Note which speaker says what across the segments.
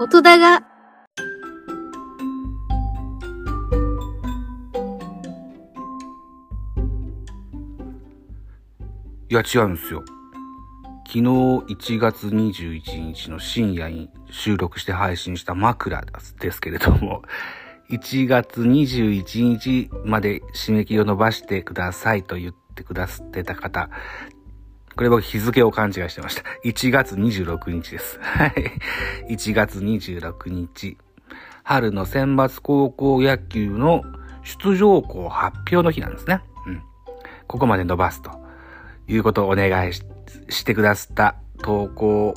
Speaker 1: 音だが、
Speaker 2: いや、違うんですよ。昨日1月21日の深夜に収録して配信した枕ですけれども、1月21日まで締め切りを伸ばしてくださいと言ってくださってた方、これ僕日付を勘違いしてました。1月26日です。はい。1月26日。春の選抜高校野球の出場校発表の日なんですね。うん。ここまで伸ばすと。いうことをお願いししてくださった投稿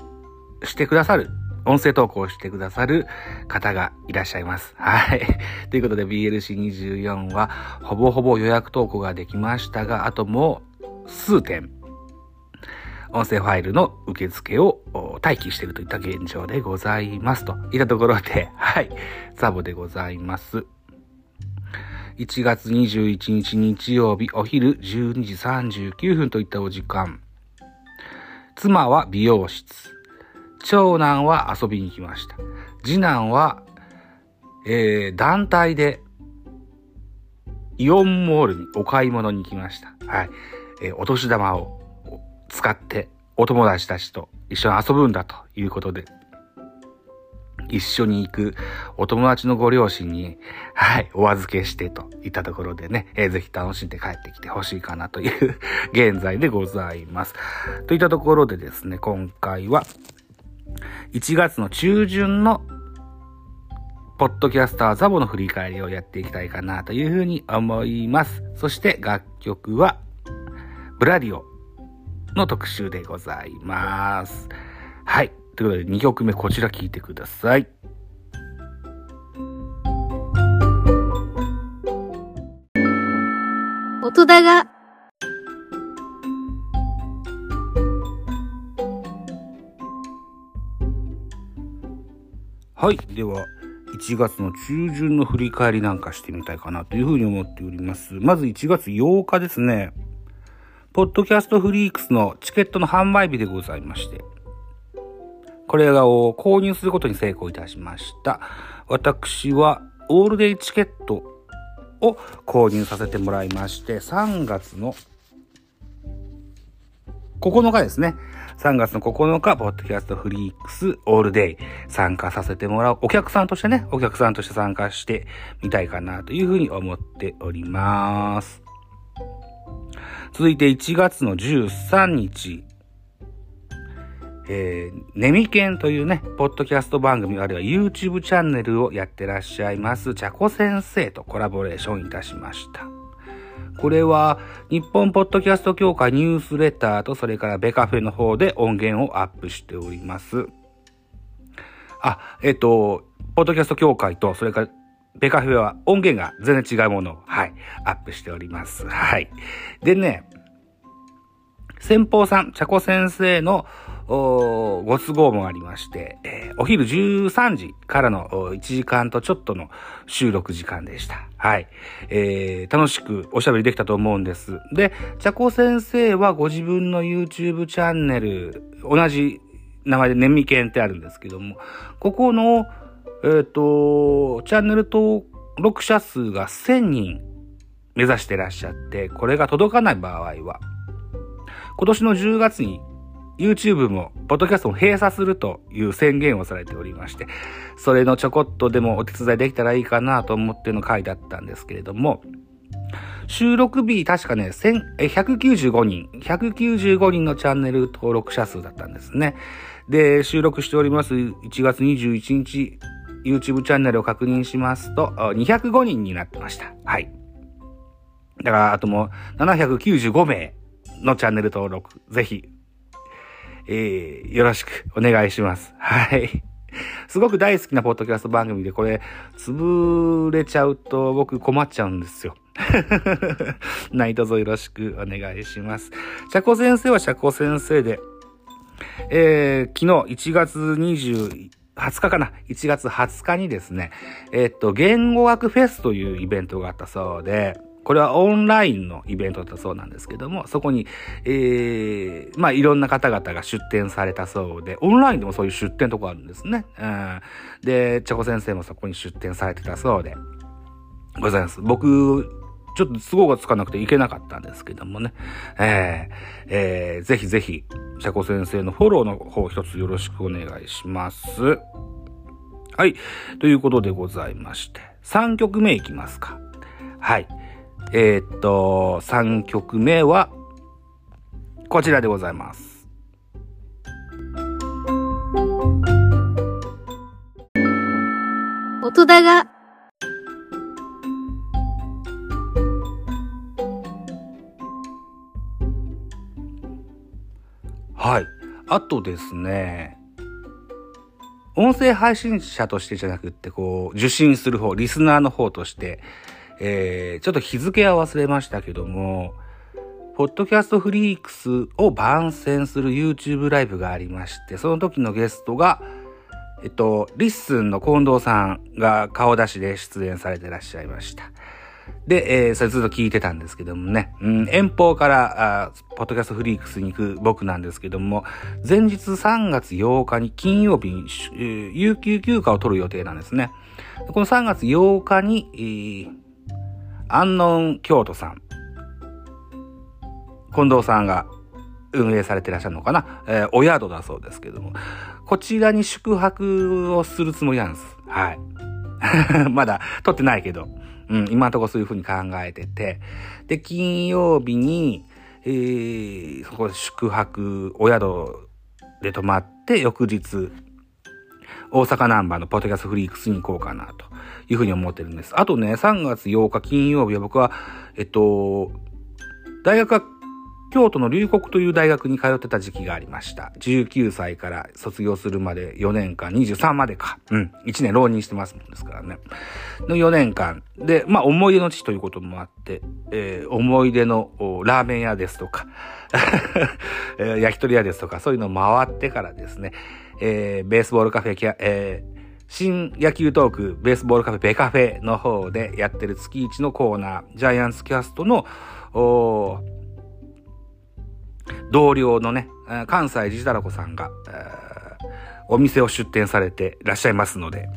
Speaker 2: してくださる、音声投稿してくださる方がいらっしゃいます。はい。ということで BLC24 はほぼほぼ予約投稿ができましたが、あともう数点、音声ファイルの受付を待機しているといった現状でございます。といったところで、はい。ザボでございます。1月21日日曜日お昼12時39分といったお時間。妻は美容室。長男は遊びに来ました。次男は、えー、団体でイオンモールにお買い物に来ました。はい。えー、お年玉を使ってお友達たちと一緒に遊ぶんだということで、一緒に行くお友達のご両親に、はい、お預けしてといったところでね、えー、ぜひ楽しんで帰ってきてほしいかなという 現在でございます。といったところでですね、今回は、1月の中旬のポッドキャスターザボの振り返りをやっていきたいかなというふうに思います。そして楽曲は、ブラディオの特集でございます。はい。ということで2曲目こちら聴いてください。
Speaker 1: 音だが、
Speaker 2: はい。では、1月の中旬の振り返りなんかしてみたいかなというふうに思っております。まず1月8日ですね。ポッドキャストフリークスのチケットの販売日でございまして、これらを購入することに成功いたしました。私はオールデイチケットを購入させてもらいまして、3月の9日ですね。3月の9日、ポッドキャストフリークスオールデイ参加させてもらう。お客さんとしてね、お客さんとして参加してみたいかなというふうに思っております。続いて1月の13日、えー、ネミケンというね、ポッドキャスト番組あるいは YouTube チャンネルをやってらっしゃいます、チャコ先生とコラボレーションいたしました。これは、日本ポッドキャスト協会ニュースレターと、それからベカフェの方で音源をアップしております。あ、えっ、と、ポッドキャスト協会と、それからベカフェは音源が全然違うものを、はい、アップしております。はい。でね、先方さん、チャコ先生のご都合もありまして、えー、お昼13時からの1時間とちょっとの収録時間でした。はい。えー、楽しくおしゃべりできたと思うんです。で、チャコ先生はご自分の YouTube チャンネル、同じ名前でネミケンってあるんですけども、ここの、えっ、ー、と、チャンネル登録者数が1000人目指してらっしゃって、これが届かない場合は、今年の10月に YouTube も、ポッドキャストも閉鎖するという宣言をされておりまして、それのちょこっとでもお手伝いできたらいいかなと思っての回だったんですけれども、収録日、確かね、195人、195人のチャンネル登録者数だったんですね。で、収録しております1月21日、YouTube チャンネルを確認しますと、205人になってました。はい。だから、あともう795名のチャンネル登録、ぜひえー、よろしくお願いします。はい。すごく大好きなポッドキャスト番組で、これ、潰れちゃうと僕困っちゃうんですよ。何卒よろしくお願いします。社交先生は社交先生で、えー、昨日1月20、20日かな ?1 月20日にですね、え、っと、言語学フェスというイベントがあったそうで、これはオンラインのイベントだったそうなんですけども、そこに、えー、まあいろんな方々が出展されたそうで、オンラインでもそういう出展とこあるんですね。うん、で、チョコ先生もそこに出展されてたそうで、ございます。僕、ちょっと都合がつかなくていけなかったんですけどもね。えー、えー、ぜひぜひ、チャコ先生のフォローの方一つよろしくお願いします。はい。ということでございまして、3曲目いきますか。はい。えー、っと、3曲目は、こちらでございます。
Speaker 1: 音だが、
Speaker 2: はい。あとですね、音声配信者としてじゃなくって、こう、受信する方、リスナーの方として、えー、ちょっと日付は忘れましたけども、ポッドキャストフリークスを番宣する YouTube ライブがありまして、その時のゲストが、えっと、 LISTEN の近藤さんが顔出しで出演されてらっしゃいました。で、えー、それずっと聞いてたんですけどもね、うん、遠方からあ、ポッドキャストフリークスに行く僕なんですけども、前日3月8日に金曜日に、えー、有給休暇を取る予定なんですね。この3月8日に、えー安納京都さん、近藤さんが運営されてらっしゃるのかな、えー、お宿だそうですけども、こちらに宿泊をするつもりなんです。はい。まだ撮ってないけど、うん、今のとこそういうふうに考えてて、で、金曜日に、えー、そこで宿泊、お宿で泊まって、翌日、大阪ナンバーのポッドキャストフリークスに行こうかなというふうに思ってるんです。あとね、3月8日金曜日は僕は、えっと、大学は京都の龍谷という大学に通ってた時期がありました。19歳から卒業するまで4年間、23までか。うん。1年浪人してますもんですからね。の4年間。で、まあ思い出の地ということもあって、えー、思い出のラーメン屋ですとか、焼き鳥屋ですとか、そういうのを回ってからですね、えー、ベースボールカフェ、えー、新野球トーク、ベースボールカフェ、ベカフェの方でやってる月一のコーナー、ジャイアンツキャストの、同僚のね、関西ジたらこさんが、お店を出店されていらっしゃいますので、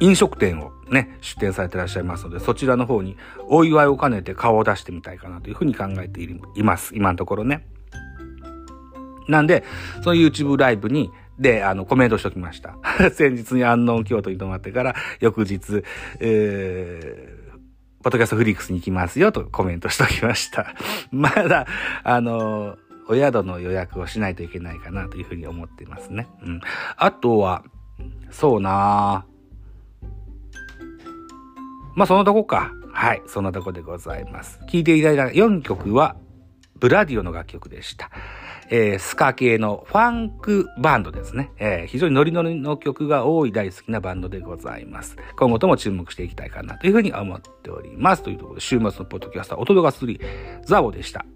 Speaker 2: 飲食店をね、出店されていらっしゃいますので、そちらの方にお祝いを兼ねて顔を出してみたいかなというふうに考えています。今のところね。なんで、その YouTube ライブに、で、あの、コメントしときました。先日に安納京都に泊まってから、翌日、えー、ポッドキャストフリックスに行きますよとコメントしときました。まだ、あの、お宿の予約をしないといけないかなというふうに思っていますね。うん。あとは、そうなまあ、そのとこか。はい。そんなとこでございます。聴いていただいた4曲は、ブラディオの楽曲でした。えー、スカ系のファンクバンドですね。えー、非常にノリノリの曲が多い大好きなバンドでございます。今後とも注目していきたいかなというふうに思っております。というところで、週末のポッドキャスター、音がすり、ザボでした。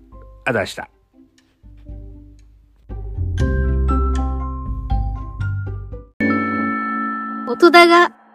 Speaker 2: あざした。
Speaker 1: 音だが